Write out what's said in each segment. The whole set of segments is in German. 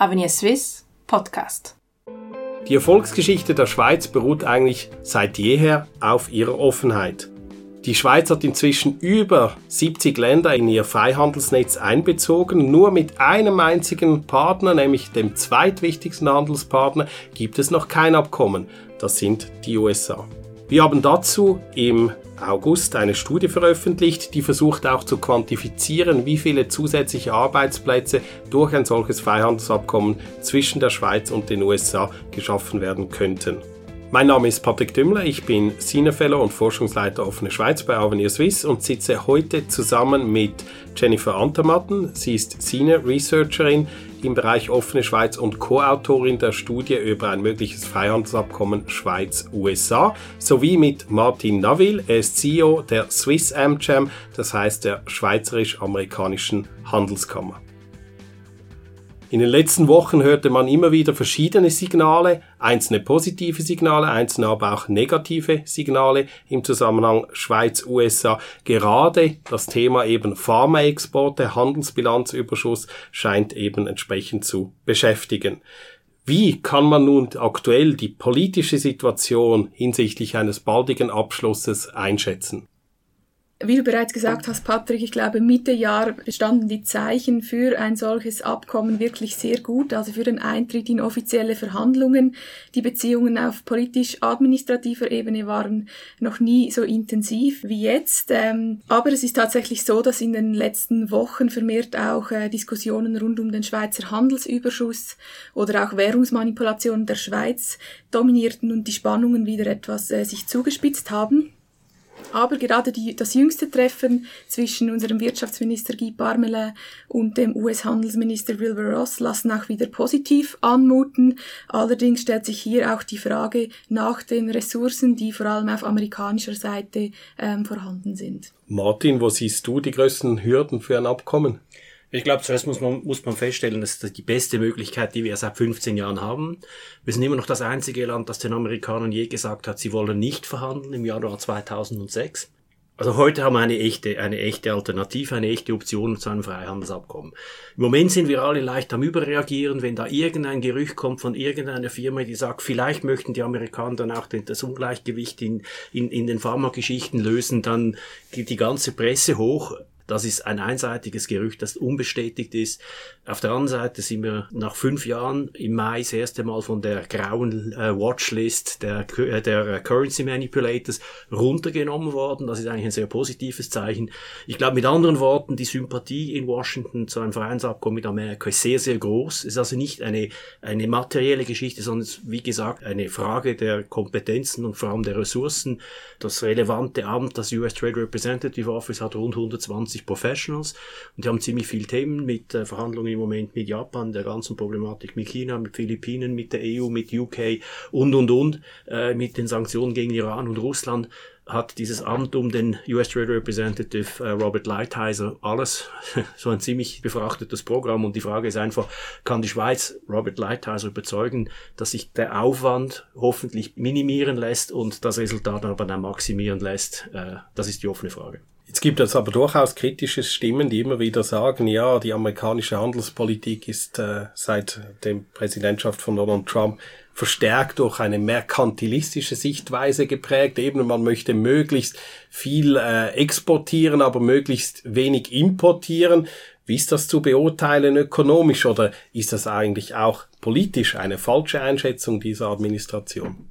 Avenir Suisse Podcast. Die Erfolgsgeschichte der Schweiz beruht eigentlich seit jeher auf ihrer Offenheit. Die Schweiz hat inzwischen über 70 Länder in ihr Freihandelsnetz einbezogen. Nur mit einem einzigen Partner, nämlich dem zweitwichtigsten Handelspartner, gibt es noch kein Abkommen. Das sind die USA. Wir haben dazu im August eine Studie veröffentlicht, die versucht auch zu quantifizieren, wie viele zusätzliche Arbeitsplätze durch ein solches Freihandelsabkommen zwischen der Schweiz und den USA geschaffen werden könnten. Mein Name ist Patrick Dümmler, ich bin Senior Fellow und Forschungsleiter Offene Schweiz bei Avenir Swiss und sitze heute zusammen mit Jennifer Antermatten. Sie ist Senior Researcherin im Bereich Offene Schweiz und Co-Autorin der Studie über ein mögliches Freihandelsabkommen Schweiz-USA, sowie mit Martin Naville, er ist CEO der Swiss AmCham, das heißt der Schweizerisch-Amerikanischen Handelskammer. In den letzten Wochen hörte man immer wieder verschiedene Signale, einzelne positive Signale, einzelne aber auch negative Signale im Zusammenhang Schweiz-USA. Gerade das Thema eben Pharmaexporte, Handelsbilanzüberschuss scheint eben entsprechend zu beschäftigen. Wie kann man nun aktuell die politische Situation hinsichtlich eines baldigen Abschlusses einschätzen? Wie du bereits gesagt hast, Patrick, ich glaube, Mitte Jahr bestanden die Zeichen für ein solches Abkommen wirklich sehr gut, also für den Eintritt in offizielle Verhandlungen. Die Beziehungen auf politisch-administrativer Ebene waren noch nie so intensiv wie jetzt. Ähm, aber es ist tatsächlich so, dass in den letzten Wochen vermehrt auch äh, Diskussionen rund um den Schweizer Handelsüberschuss oder auch Währungsmanipulationen der Schweiz dominierten und die Spannungen wieder etwas äh, sich zugespitzt haben. Aber gerade die, das jüngste Treffen zwischen unserem Wirtschaftsminister Guy Parmelin und dem US-Handelsminister Wilbur Ross lassen auch wieder positiv anmuten. Allerdings stellt sich hier auch die Frage nach den Ressourcen, die vor allem auf amerikanischer Seite ähm, vorhanden sind. Martin, wo siehst du die größten Hürden für ein Abkommen? Ich glaube, zuerst muss man, muss man feststellen, das ist die beste Möglichkeit, die wir seit 15 Jahren haben. Wir sind immer noch das einzige Land, das den Amerikanern je gesagt hat, sie wollen nicht verhandeln im Januar 2006. Also heute haben wir eine echte, eine echte Alternative, eine echte Option zu einem Freihandelsabkommen. Im Moment sind wir alle leicht am Überreagieren, wenn da irgendein Gerücht kommt von irgendeiner Firma, die sagt, vielleicht möchten die Amerikaner dann auch das Ungleichgewicht in, in, in den Pharmageschichten lösen, dann geht die ganze Presse hoch. Das ist ein einseitiges Gerücht, das unbestätigt ist. Auf der anderen Seite sind wir nach fünf Jahren im Mai das erste Mal von der grauen äh, Watchlist der, äh, der Currency Manipulators runtergenommen worden. Das ist eigentlich ein sehr positives Zeichen. Ich glaube mit anderen Worten, die Sympathie in Washington zu einem Vereinsabkommen mit Amerika ist sehr, sehr groß. Es ist also nicht eine, eine materielle Geschichte, sondern es ist, wie gesagt, eine Frage der Kompetenzen und vor allem der Ressourcen. Das relevante Amt, das US Trade Representative Office hat rund 120 50 Professionals und die haben ziemlich viele Themen mit äh, Verhandlungen im Moment mit Japan, der ganzen Problematik mit China, mit Philippinen, mit der EU, mit UK und und und, äh, mit den Sanktionen gegen Iran und Russland hat dieses Amt um den US Trade Representative äh, Robert Lighthizer alles so ein ziemlich befrachtetes Programm und die Frage ist einfach, kann die Schweiz Robert Lighthizer überzeugen, dass sich der Aufwand hoffentlich minimieren lässt und das Resultat aber dann maximieren lässt? Äh, das ist die offene Frage. Jetzt gibt es aber durchaus kritische Stimmen, die immer wieder sagen, ja, die amerikanische Handelspolitik ist äh, seit der Präsidentschaft von Donald Trump verstärkt durch eine merkantilistische Sichtweise geprägt. Eben, man möchte möglichst viel äh, exportieren, aber möglichst wenig importieren. Wie ist das zu beurteilen ökonomisch oder ist das eigentlich auch politisch eine falsche Einschätzung dieser Administration?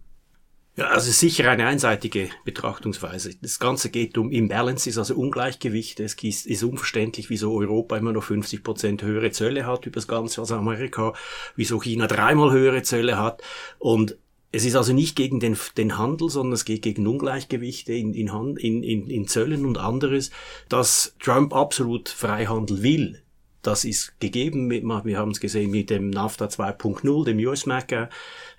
Ja, also sicher eine einseitige Betrachtungsweise. Das Ganze geht um Imbalances, also Ungleichgewichte. Es ist, unverständlich, wieso Europa immer noch 50 Prozent höhere Zölle hat über das Ganze als Amerika, wieso China dreimal höhere Zölle hat. Und es ist also nicht gegen den, den Handel, sondern es geht gegen Ungleichgewichte in, in, in, in, in Zöllen und anderes, dass Trump absolut Freihandel will. Das ist gegeben. Wir haben es gesehen mit dem NAFTA 2.0, dem US-MACA.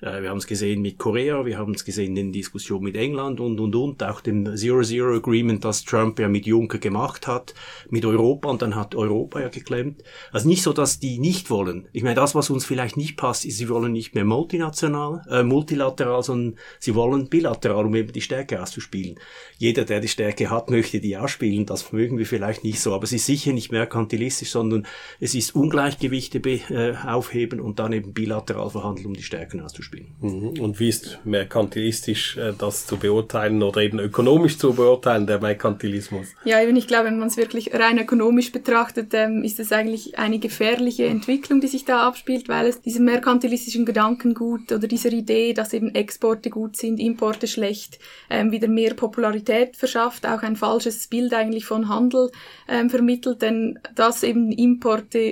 Äh, wir haben es gesehen mit Korea, wir haben es gesehen in Diskussion mit England und, und, und, auch dem Zero-Zero-Agreement, das Trump ja mit Juncker gemacht hat, mit Europa und dann hat Europa ja geklemmt. Also nicht so, dass die nicht wollen. Ich meine, das, was uns vielleicht nicht passt, ist, sie wollen nicht mehr multinational, äh, multilateral, sondern sie wollen bilateral, um eben die Stärke auszuspielen. Jeder, der die Stärke hat, möchte die ausspielen. Das mögen wir vielleicht nicht so, aber es ist sicher nicht merkantilistisch, sondern es ist Ungleichgewichte be, äh, aufheben und dann eben bilateral verhandeln, um die Stärken auszuspielen. Mhm. Und wie ist merkantilistisch äh, das zu beurteilen oder eben ökonomisch zu beurteilen, der Merkantilismus? Ja, eben ich glaube, wenn man es wirklich rein ökonomisch betrachtet, ähm, ist es eigentlich eine gefährliche Entwicklung, die sich da abspielt, weil es diesem merkantilistischen Gedankengut oder dieser Idee, dass eben Exporte gut sind, Importe schlecht, ähm, wieder mehr Popularität verschafft, auch ein falsches Bild eigentlich von Handel ähm, vermittelt, denn dass eben Importe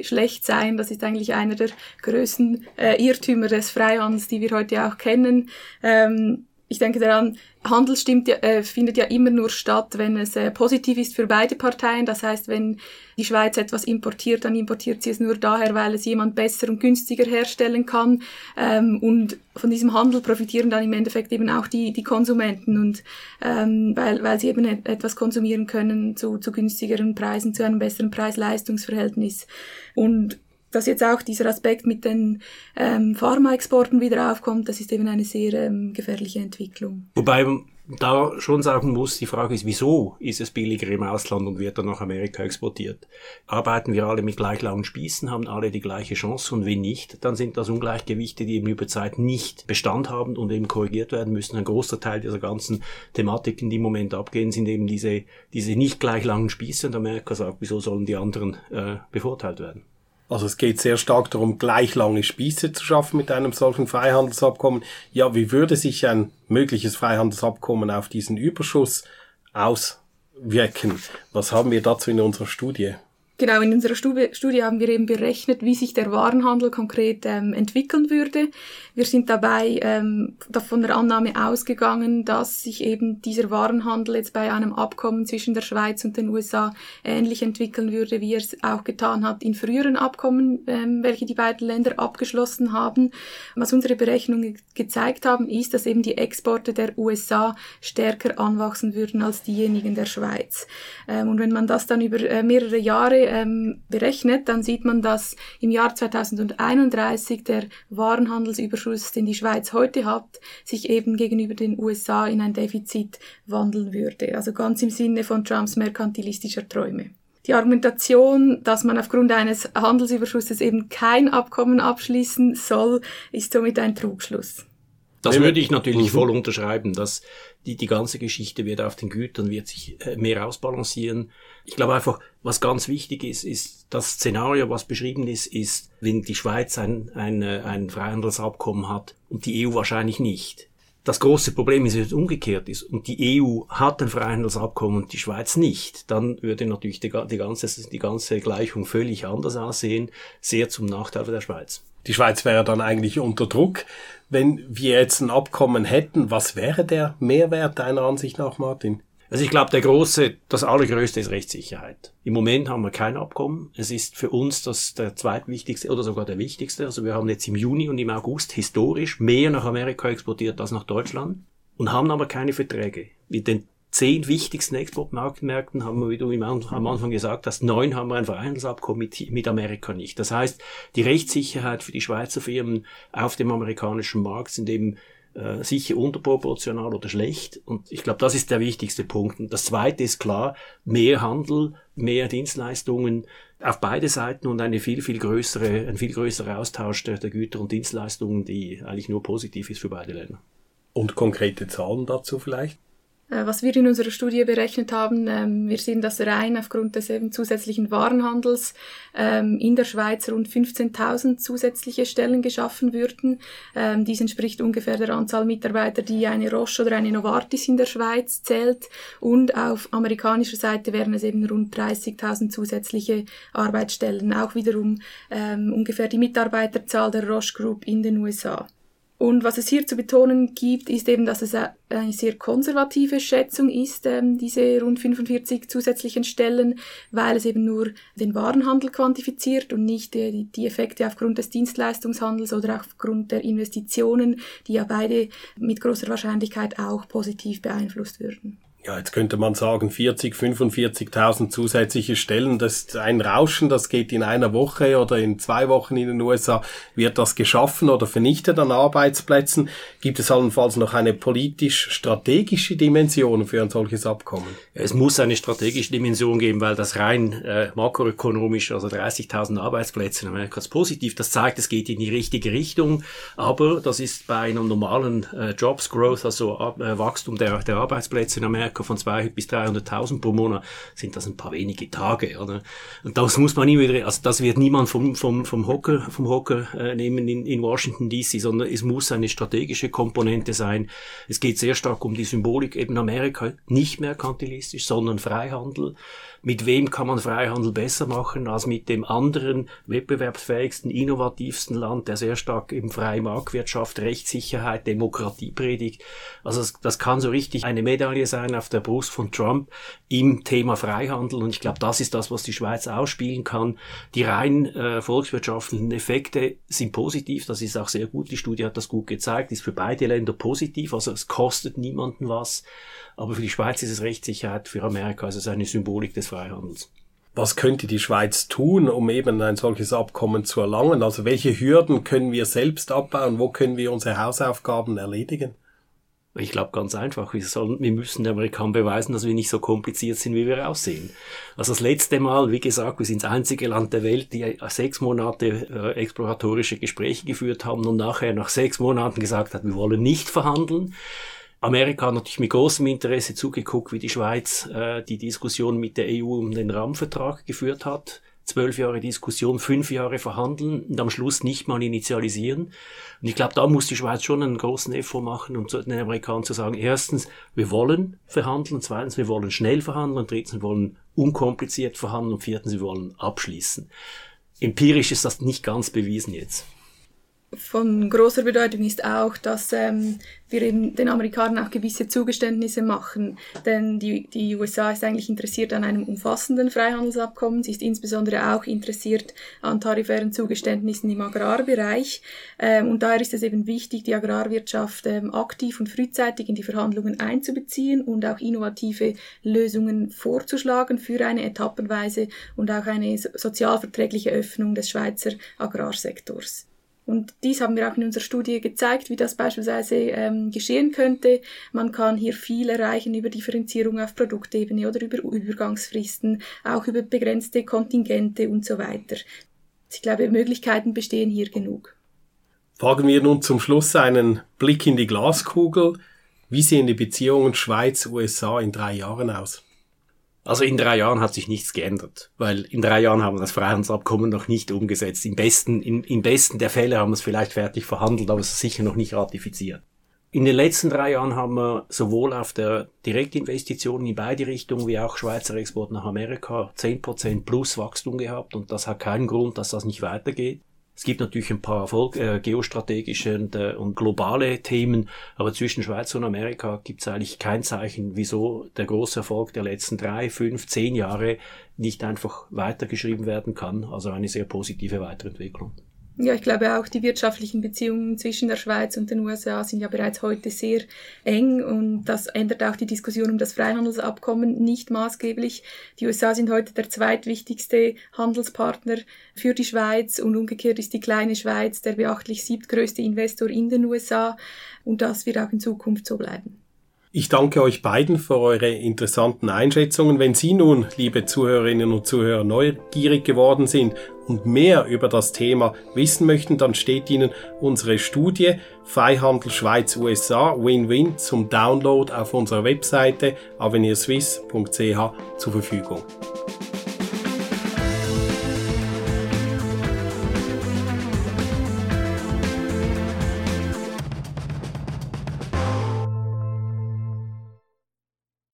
schlecht seien, das ist eigentlich einer der größten äh, Irrtümer des Freihandels, die wir heute auch kennen. Ähm, ich denke daran, Handel stimmt, äh, findet ja immer nur statt, wenn es äh, positiv ist für beide Parteien. Das heißt, wenn die Schweiz etwas importiert, dann importiert sie es nur daher, weil es jemand besser und günstiger herstellen kann. Ähm, und von diesem Handel profitieren dann im Endeffekt eben auch die, die Konsumenten und ähm, weil, weil sie eben etwas konsumieren können zu, zu günstigeren Preisen, zu einem besseren Preis-Leistungs-Verhältnis. Und dass jetzt auch dieser Aspekt mit den ähm, Pharmaexporten wieder aufkommt, das ist eben eine sehr ähm, gefährliche Entwicklung. Wobei man da schon sagen muss, die Frage ist, wieso ist es billiger im Ausland und wird dann nach Amerika exportiert? Arbeiten wir alle mit gleich langen Spießen, haben alle die gleiche Chance und wenn nicht, dann sind das Ungleichgewichte, die eben über Zeit nicht Bestand haben und eben korrigiert werden müssen. Ein großer Teil dieser ganzen Thematiken, die im Moment abgehen, sind eben diese, diese nicht gleich langen Spieße und Amerika sagt, wieso sollen die anderen äh, bevorteilt werden? Also es geht sehr stark darum, gleich lange Spieße zu schaffen mit einem solchen Freihandelsabkommen. Ja, wie würde sich ein mögliches Freihandelsabkommen auf diesen Überschuss auswirken? Was haben wir dazu in unserer Studie? Genau, in unserer Studie haben wir eben berechnet, wie sich der Warenhandel konkret ähm, entwickeln würde. Wir sind dabei ähm, von der Annahme ausgegangen, dass sich eben dieser Warenhandel jetzt bei einem Abkommen zwischen der Schweiz und den USA ähnlich entwickeln würde, wie er es auch getan hat in früheren Abkommen, ähm, welche die beiden Länder abgeschlossen haben. Was unsere Berechnungen gezeigt haben, ist, dass eben die Exporte der USA stärker anwachsen würden als diejenigen der Schweiz. Ähm, und wenn man das dann über äh, mehrere Jahre ähm, berechnet, dann sieht man, dass im Jahr 2031 der Warenhandelsüberschuss, den die Schweiz heute hat, sich eben gegenüber den USA in ein Defizit wandeln würde. Also ganz im Sinne von Trumps merkantilistischer Träume. Die Argumentation, dass man aufgrund eines Handelsüberschusses eben kein Abkommen abschließen soll, ist somit ein Trugschluss. Das würde ich natürlich mhm. voll unterschreiben, dass die, die ganze Geschichte wird auf den Gütern, wird sich äh, mehr ausbalancieren. Ich glaube einfach, was ganz wichtig ist, ist das Szenario, was beschrieben ist, ist, wenn die Schweiz ein, ein, äh, ein Freihandelsabkommen hat und die EU wahrscheinlich nicht. Das große Problem ist, wenn es umgekehrt ist und die EU hat ein Freihandelsabkommen und die Schweiz nicht, dann würde natürlich die, die, ganze, die ganze Gleichung völlig anders aussehen, sehr zum Nachteil der Schweiz. Die Schweiz wäre dann eigentlich unter Druck. Wenn wir jetzt ein Abkommen hätten, was wäre der Mehrwert deiner Ansicht nach, Martin? Also ich glaube, der große, das allergrößte ist Rechtssicherheit. Im Moment haben wir kein Abkommen. Es ist für uns das der zweitwichtigste oder sogar der wichtigste. Also wir haben jetzt im Juni und im August historisch mehr nach Amerika exportiert als nach Deutschland und haben aber keine Verträge. Mit den zehn wichtigsten Exportmarktmärkten haben wir, wie du am Anfang gesagt hast, neun haben wir ein Freihandelsabkommen mit, Amerika nicht. Das heißt, die Rechtssicherheit für die Schweizer Firmen auf dem amerikanischen Markt sind eben äh, sicher unterproportional oder schlecht. Und ich glaube, das ist der wichtigste Punkt. Und das Zweite ist klar, mehr Handel, mehr Dienstleistungen auf beide Seiten und eine viel, viel größere, ein viel größerer Austausch der, der Güter und Dienstleistungen, die eigentlich nur positiv ist für beide Länder. Und konkrete Zahlen dazu vielleicht? Äh, was wir in unserer Studie berechnet haben, ähm, wir sehen, dass rein aufgrund des eben zusätzlichen Warenhandels ähm, in der Schweiz rund 15.000 zusätzliche Stellen geschaffen würden. Ähm, dies entspricht ungefähr der Anzahl Mitarbeiter, die eine Roche oder eine Novartis in der Schweiz zählt. Und auf amerikanischer Seite wären es eben rund 30.000 zusätzliche Arbeitsstellen, auch wiederum ungefähr die Mitarbeiterzahl der Roche Group in den USA. Und was es hier zu betonen gibt, ist eben, dass es eine sehr konservative Schätzung ist, ähm, diese rund 45 zusätzlichen Stellen, weil es eben nur den Warenhandel quantifiziert und nicht die, die Effekte aufgrund des Dienstleistungshandels oder aufgrund der Investitionen, die ja beide mit großer Wahrscheinlichkeit auch positiv beeinflusst würden. Ja, jetzt könnte man sagen, 40, 45.000 zusätzliche Stellen, das ist ein Rauschen, das geht in einer Woche oder in zwei Wochen in den USA, wird das geschaffen oder vernichtet an Arbeitsplätzen? Gibt es allenfalls noch eine politisch-strategische Dimension für ein solches Abkommen? Es muss eine strategische Dimension geben, weil das rein äh, makroökonomisch, also 30.000 Arbeitsplätze in Amerika ist positiv. Das zeigt, es geht in die richtige Richtung, aber das ist bei einem normalen äh, Jobs Growth, also äh, Wachstum der, der Arbeitsplätze in Amerika, Amerika von 200 bis 300.000 pro Monat sind das ein paar wenige Tage, oder? Und das muss man immer wieder, also das wird niemand vom, vom, vom Hocker, vom Hocker äh, nehmen in, in Washington DC, sondern es muss eine strategische Komponente sein. Es geht sehr stark um die Symbolik, eben Amerika nicht merkantilistisch, sondern Freihandel mit wem kann man Freihandel besser machen als mit dem anderen wettbewerbsfähigsten, innovativsten Land, der sehr stark eben freie Marktwirtschaft, Rechtssicherheit, Demokratie predigt. Also das, das kann so richtig eine Medaille sein auf der Brust von Trump im Thema Freihandel und ich glaube, das ist das, was die Schweiz ausspielen kann. Die rein äh, volkswirtschaftlichen Effekte sind positiv, das ist auch sehr gut. Die Studie hat das gut gezeigt, ist für beide Länder positiv, also es kostet niemanden was. Aber für die Schweiz ist es Rechtssicherheit, für Amerika ist es eine Symbolik des Freihandels. Was könnte die Schweiz tun, um eben ein solches Abkommen zu erlangen? Also welche Hürden können wir selbst abbauen? Wo können wir unsere Hausaufgaben erledigen? Ich glaube ganz einfach, wir, sollen, wir müssen den Amerikanern beweisen, dass wir nicht so kompliziert sind, wie wir aussehen. Also das letzte Mal, wie gesagt, wir sind das einzige Land der Welt, die sechs Monate äh, exploratorische Gespräche geführt haben und nachher nach sechs Monaten gesagt hat, wir wollen nicht verhandeln. Amerika hat natürlich mit großem Interesse zugeguckt, wie die Schweiz äh, die Diskussion mit der EU um den Rahmenvertrag geführt hat. Zwölf Jahre Diskussion, fünf Jahre verhandeln und am Schluss nicht mal initialisieren. Und ich glaube, da muss die Schweiz schon einen großen Effort machen, um zu den Amerikanern zu sagen, erstens, wir wollen verhandeln, zweitens, wir wollen schnell verhandeln, drittens, wir wollen unkompliziert verhandeln und viertens, wir wollen abschließen. Empirisch ist das nicht ganz bewiesen jetzt. Von großer Bedeutung ist auch, dass ähm, wir eben den Amerikanern auch gewisse Zugeständnisse machen. Denn die, die USA ist eigentlich interessiert an einem umfassenden Freihandelsabkommen. Sie ist insbesondere auch interessiert an tarifären Zugeständnissen im Agrarbereich. Ähm, und daher ist es eben wichtig, die Agrarwirtschaft ähm, aktiv und frühzeitig in die Verhandlungen einzubeziehen und auch innovative Lösungen vorzuschlagen für eine etappenweise und auch eine sozialverträgliche Öffnung des Schweizer Agrarsektors. Und dies haben wir auch in unserer Studie gezeigt, wie das beispielsweise ähm, geschehen könnte. Man kann hier viel erreichen über Differenzierung auf Produktebene oder über Übergangsfristen, auch über begrenzte Kontingente und so weiter. Ich glaube, Möglichkeiten bestehen hier genug. Wagen wir nun zum Schluss einen Blick in die Glaskugel. Wie sehen die Beziehungen Schweiz-USA in drei Jahren aus? Also in drei Jahren hat sich nichts geändert, weil in drei Jahren haben wir das Freihandelsabkommen noch nicht umgesetzt. Im besten, im, im besten der Fälle haben wir es vielleicht fertig verhandelt, aber es ist sicher noch nicht ratifiziert. In den letzten drei Jahren haben wir sowohl auf der Direktinvestitionen in beide Richtungen wie auch Schweizer Export nach Amerika 10% plus Wachstum gehabt und das hat keinen Grund, dass das nicht weitergeht. Es gibt natürlich ein paar Erfolg, äh, geostrategische und, äh, und globale Themen, aber zwischen Schweiz und Amerika gibt es eigentlich kein Zeichen, wieso der große Erfolg der letzten drei, fünf, zehn Jahre nicht einfach weitergeschrieben werden kann. Also eine sehr positive Weiterentwicklung. Ja, ich glaube auch, die wirtschaftlichen Beziehungen zwischen der Schweiz und den USA sind ja bereits heute sehr eng und das ändert auch die Diskussion um das Freihandelsabkommen nicht maßgeblich. Die USA sind heute der zweitwichtigste Handelspartner für die Schweiz und umgekehrt ist die kleine Schweiz der beachtlich siebtgrößte Investor in den USA und das wird auch in Zukunft so bleiben. Ich danke euch beiden für eure interessanten Einschätzungen. Wenn Sie nun, liebe Zuhörerinnen und Zuhörer, neugierig geworden sind und mehr über das Thema wissen möchten, dann steht Ihnen unsere Studie Freihandel Schweiz USA Win-Win zum Download auf unserer Webseite avenirswiss.ch zur Verfügung.